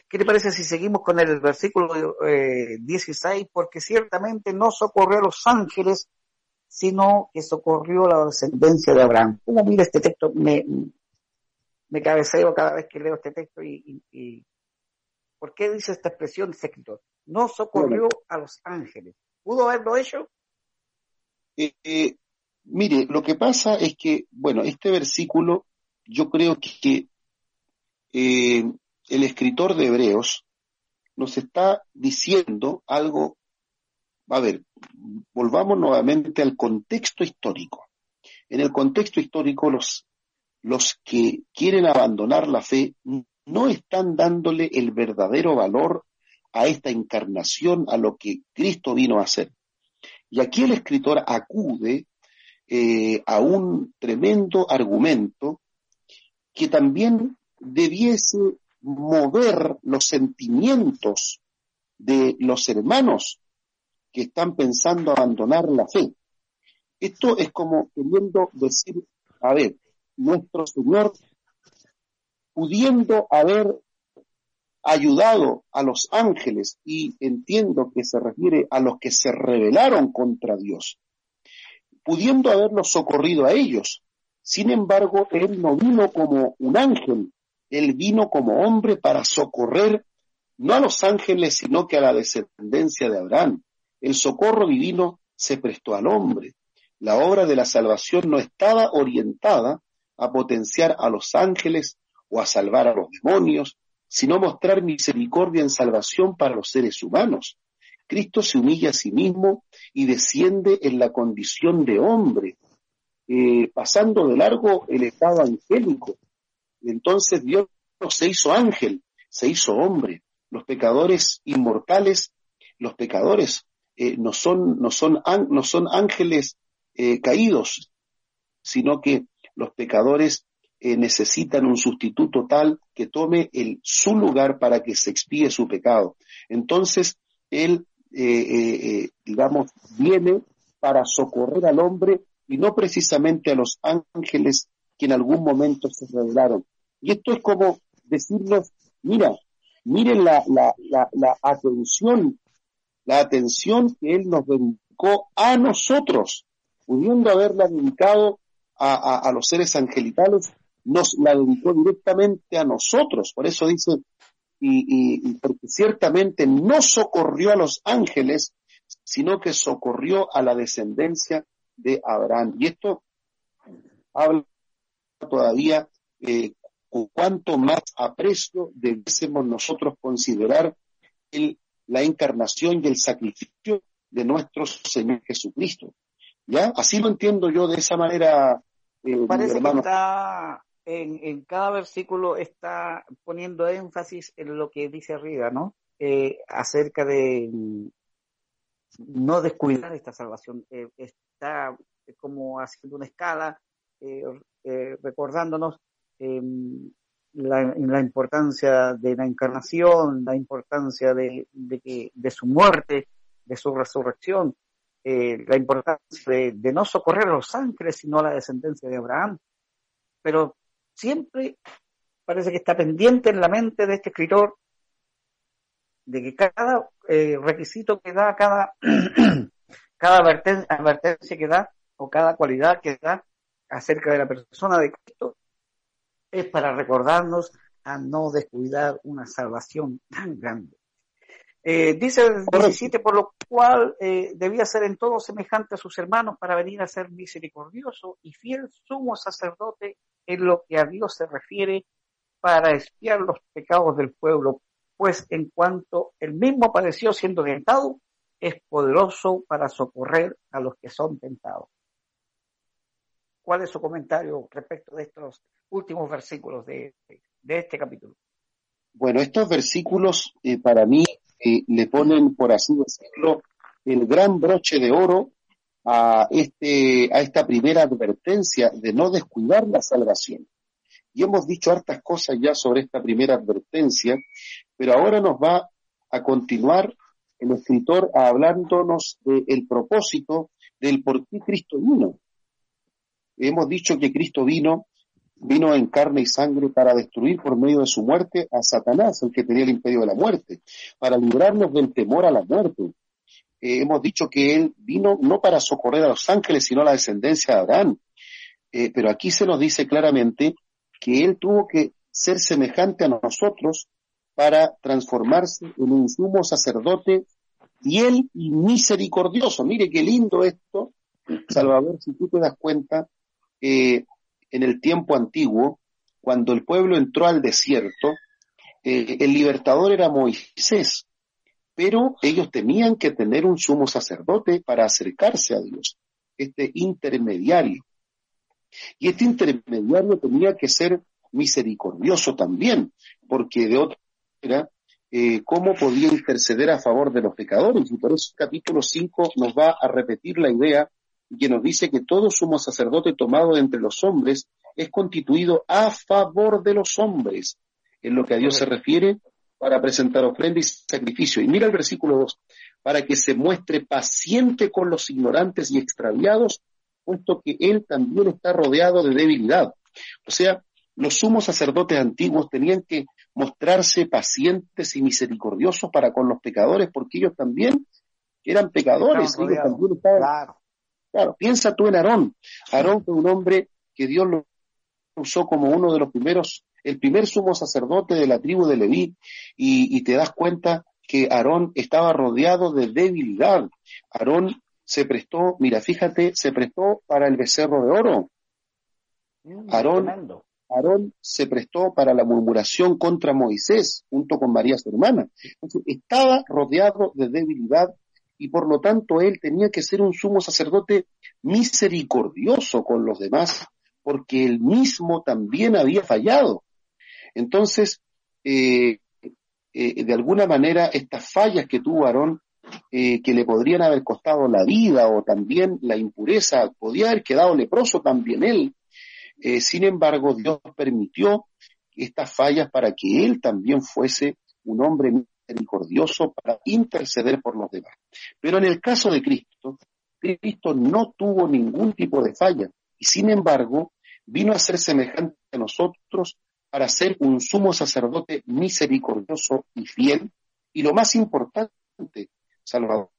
A: ¿Qué te parece si seguimos con el versículo eh, 16? Porque ciertamente no socorrió a los ángeles, sino que socorrió la descendencia de Abraham. ¿Cómo mira este texto? Me, me cabeceo cada vez que leo este texto y, ¿por qué dice esta expresión ese escritor? No socorrió a los ángeles. ¿Pudo haberlo hecho?
B: Mire, lo que pasa es que, bueno, este versículo, yo creo que eh, el escritor de Hebreos nos está diciendo algo, a ver, volvamos nuevamente al contexto histórico. En el contexto histórico, los, los que quieren abandonar la fe no están dándole el verdadero valor a esta encarnación, a lo que Cristo vino a hacer. Y aquí el escritor acude eh, a un tremendo argumento que también debiese mover los sentimientos de los hermanos que están pensando abandonar la fe. Esto es como queriendo decir, a ver, nuestro Señor, pudiendo haber ayudado a los ángeles, y entiendo que se refiere a los que se rebelaron contra Dios, pudiendo haberlos socorrido a ellos. Sin embargo, Él no vino como un ángel, Él vino como hombre para socorrer no a los ángeles, sino que a la descendencia de Abraham. El socorro divino se prestó al hombre. La obra de la salvación no estaba orientada a potenciar a los ángeles o a salvar a los demonios, sino mostrar misericordia en salvación para los seres humanos. Cristo se humilla a sí mismo y desciende en la condición de hombre, eh, pasando de largo el estado angélico. Entonces Dios se hizo ángel, se hizo hombre. Los pecadores inmortales, los pecadores eh, no, son, no, son, no son ángeles eh, caídos, sino que los pecadores necesitan un sustituto tal que tome el, su lugar para que se expíe su pecado. Entonces, Él, eh, digamos, viene para socorrer al hombre y no precisamente a los ángeles que en algún momento se revelaron. Y esto es como decirnos, mira, miren la, la, la, la atención, la atención que Él nos dedicó a nosotros pudiendo haberla dedicado a, los seres angelicales, nos la dedicó directamente a nosotros. Por eso dice, y, porque ciertamente no socorrió a los ángeles, sino que socorrió a la descendencia de Abraham. Y esto habla todavía eh, cuánto más aprecio debemos nosotros considerar el, la encarnación y el sacrificio de nuestro Señor Jesucristo. ¿Ya? Así lo entiendo yo de esa manera.
A: Eh, Parece que está en, cada versículo está poniendo énfasis en lo que dice arriba, ¿no? Eh, acerca de mm, no descuidar esta salvación. Eh, está como haciendo una escala, recordándonos em, la, importancia de la encarnación, la importancia de, que, de su muerte, de su resurrección, eh, la importancia de, no socorrer a los ángeles, sino a la descendencia de Abraham. Pero siempre parece que está pendiente en la mente de este escritor de que cada eh, requisito que da, cada, cada advertencia, que da, o cada cualidad que da acerca de la persona de Cristo, es para recordarnos a no descuidar una salvación tan grande. Eh, dice el 17, por lo cual eh, debía ser en todo semejante a sus hermanos para venir a ser misericordioso y fiel sumo sacerdote en lo que a Dios se refiere para espiar los pecados del pueblo, pues en cuanto él mismo padeció siendo tentado, es poderoso para socorrer a los que son tentados. ¿Cuál es su comentario respecto de estos últimos versículos de, este capítulo?
B: Bueno, estos versículos eh, para mí le ponen, por así decirlo, el gran broche de oro a, este, a esta primera advertencia de no descuidar la salvación. Y hemos dicho hartas cosas ya sobre esta primera advertencia, pero ahora nos va a continuar el escritor hablándonos del propósito del por qué Cristo vino. Hemos dicho que Cristo vino vino en carne y sangre para destruir por medio de su muerte a Satanás, el que tenía el imperio de la muerte, para librarnos del temor a la muerte. Eh, hemos dicho que él vino no para socorrer a los ángeles, sino a la descendencia de Adán. Eh, pero aquí se nos dice claramente que él tuvo que ser semejante a nosotros para transformarse en un sumo sacerdote fiel y misericordioso. Mire qué lindo esto, Salvador, si tú te das cuenta, eh, en el tiempo antiguo, cuando el pueblo entró al desierto, eh, el libertador era Moisés. Pero ellos tenían que tener un sumo sacerdote para acercarse a Dios, este intermediario. Y este intermediario tenía que ser misericordioso también, porque de otra manera, eh, ¿cómo podía interceder a favor de los pecadores? Y por eso el capítulo 5 nos va a repetir la idea que nos dice que todo sumo sacerdote tomado entre los hombres es constituido a favor de los hombres, en lo que a Dios se refiere, para presentar ofrenda y sacrificio. Y mira el versículo 2, para que se muestre paciente con los ignorantes y extraviados, puesto que él también está rodeado de debilidad. O sea, los sumos sacerdotes antiguos tenían que mostrarse pacientes y misericordiosos para con los pecadores, porque ellos también eran pecadores, ellos también estaban... Claro. claro, piensa tú en Aarón. Aarón fue un hombre que Dios lo usó como uno de los primeros el primer sumo sacerdote de la tribu de Leví, y, te das cuenta que Aarón estaba rodeado de debilidad. Aarón se prestó, mira, fíjate, se prestó para el becerro de oro. Mm, Aarón, Aarón se prestó para la murmuración contra Moisés, junto con María su hermana. Entonces, estaba rodeado de debilidad y por lo tanto él tenía que ser un sumo sacerdote misericordioso con los demás, porque él mismo también había fallado. Entonces, eh, eh, de alguna manera, estas fallas que tuvo Aarón, eh, que le podrían haber costado la vida o también la impureza, podía haber quedado leproso también él. sin embargo, Dios permitió estas fallas para que él también fuese un hombre misericordioso para interceder por los demás. Pero en el caso de Cristo, Cristo no tuvo ningún tipo de falla y sin embargo vino a ser semejante a nosotros para ser un sumo sacerdote misericordioso y fiel, y lo más importante, Salvador,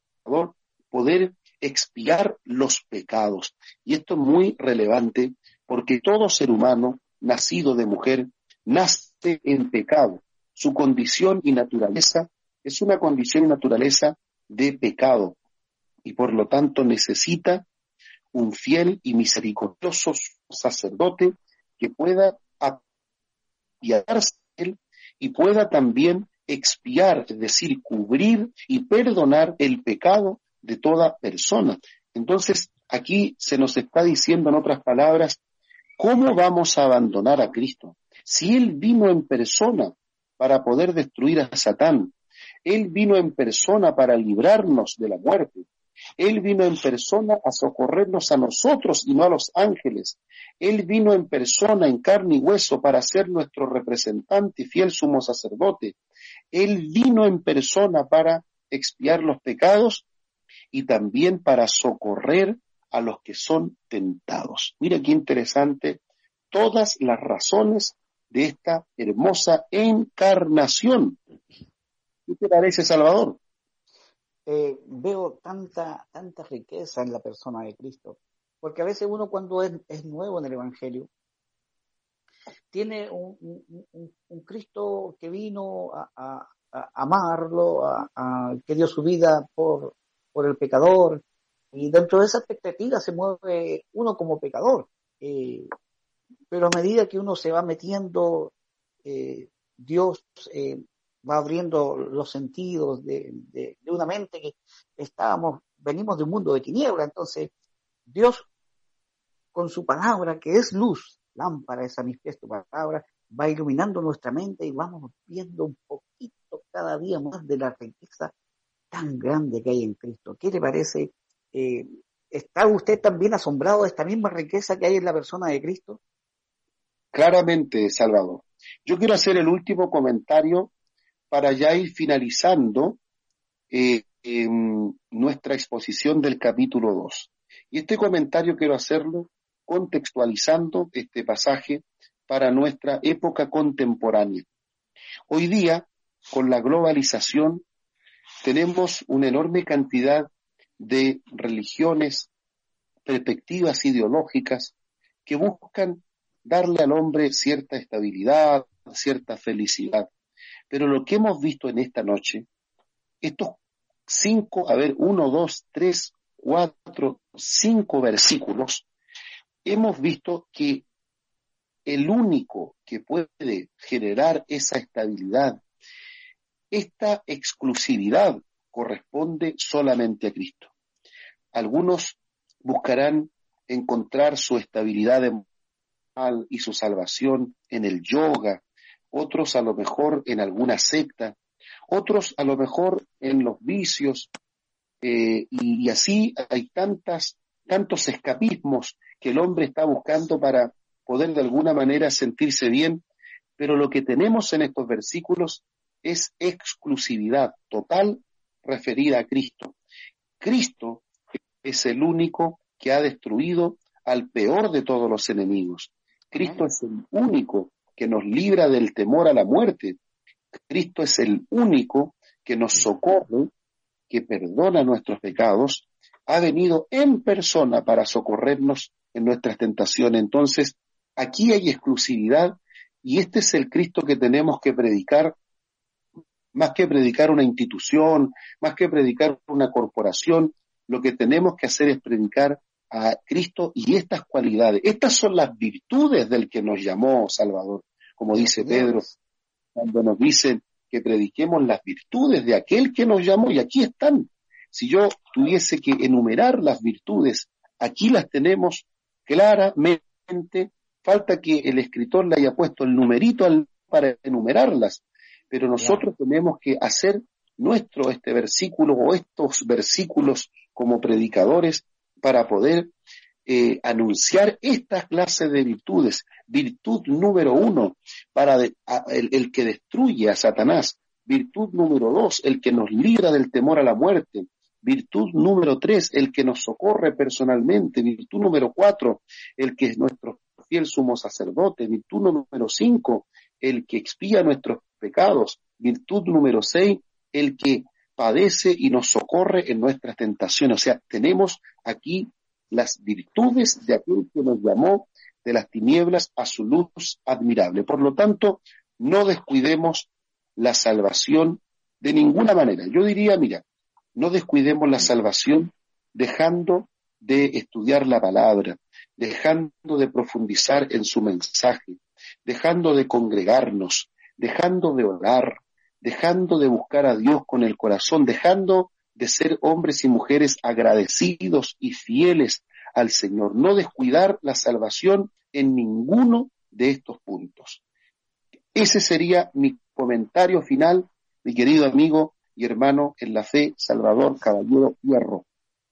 B: poder expiar los pecados. Y esto es muy relevante porque todo ser humano nacido de mujer nace en pecado. Su condición y naturaleza es una condición y naturaleza de pecado y por lo tanto necesita un fiel y misericordioso sacerdote que pueda y él y pueda también expiar, es decir, cubrir y perdonar el pecado de toda persona. Entonces, aquí se nos está diciendo en otras palabras, ¿cómo vamos a abandonar a Cristo? Si Él vino en persona para poder destruir a Satán, Él vino en persona para librarnos de la muerte, él vino en persona a socorrernos a nosotros y no a los ángeles. Él vino en persona, en carne y hueso, para ser nuestro representante y fiel sumo sacerdote. Él vino en persona para expiar los pecados y también para socorrer a los que son tentados. Mira qué interesante todas las razones de esta hermosa encarnación. ¿Qué te parece, Salvador?
A: Eh, veo tanta, tanta riqueza en la persona de Cristo. Porque a veces uno cuando es, nuevo en el Evangelio, tiene un, Cristo que vino a, amarlo, a, que dio su vida por, por el pecador, y dentro de esa expectativa se mueve uno como pecador. Eh, pero a medida que uno se va metiendo, eh, Dios va abriendo los sentidos de, una mente que estábamos, venimos de un mundo de tiniebla, entonces Dios con su palabra, que es luz, lámpara es a mis palabra, va iluminando nuestra mente y vamos viendo un poquito cada día más de la riqueza tan grande que hay en Cristo. ¿Qué le parece? Eh, ¿Está usted también asombrado de esta misma riqueza que hay en la persona de Cristo?
B: Claramente, Salvador. Yo quiero hacer el último comentario para ya ir finalizando eh, nuestra exposición del capítulo 2. Y este comentario quiero hacerlo contextualizando este pasaje para nuestra época contemporánea. Hoy día, con la globalización, tenemos una enorme cantidad de religiones, perspectivas ideológicas que buscan darle al hombre cierta estabilidad, cierta felicidad. Pero lo que hemos visto en esta noche, estos cinco, a ver, uno, dos, tres, cuatro, cinco versículos, hemos visto que el único que puede generar esa estabilidad, esta exclusividad corresponde solamente a Cristo. Algunos buscarán encontrar su estabilidad emocional y su salvación en el yoga, otros a lo mejor en alguna secta, otros a lo mejor en los vicios, eh, y, así hay tantas, tantos escapismos que el hombre está buscando para poder de alguna manera sentirse bien, pero lo que tenemos en estos versículos es exclusividad total referida a Cristo. Cristo es el único que ha destruido al peor de todos los enemigos. Cristo es el único que nos libra del temor a la muerte. Cristo es el único que nos socorre, que perdona nuestros pecados, ha venido en persona para socorrernos en nuestras tentaciones. Entonces, aquí hay exclusividad y este es el Cristo que tenemos que predicar, más que predicar una institución, más que predicar una corporación, lo que tenemos que hacer es predicar a Cristo y estas cualidades. Estas son las virtudes del que nos llamó Salvador, como dice Pedro, cuando nos dicen que prediquemos las virtudes de aquel que nos llamó, y aquí están. Si yo tuviese que enumerar las virtudes, aquí las tenemos claramente, falta que el escritor le haya puesto el numerito para enumerarlas, pero nosotros tenemos que hacer nuestro este versículo o estos versículos como predicadores para poder eh, anunciar esta clase de virtudes. Virtud número uno, para el, que destruye a Satanás. Virtud número dos, el que nos libra del temor a la muerte. Virtud número tres, el que nos socorre personalmente. Virtud número cuatro, el que es nuestro fiel sumo sacerdote. Virtud número cinco, el que expía nuestros pecados. Virtud número seis, el que padece y nos socorre en nuestras tentaciones. O sea, tenemos aquí las virtudes de aquel que nos llamó de las tinieblas a su luz admirable. Por lo tanto, no descuidemos la salvación de ninguna manera. Yo diría, mira, no descuidemos la salvación dejando de estudiar la palabra, dejando de profundizar en su mensaje, dejando de congregarnos, dejando de orar, dejando de buscar a Dios con el corazón, dejando de ser hombres y mujeres agradecidos y fieles al Señor, no descuidar la salvación en ninguno de estos puntos. Ese sería mi comentario final, mi querido amigo y hermano en la fe, Salvador Caballero Hierro.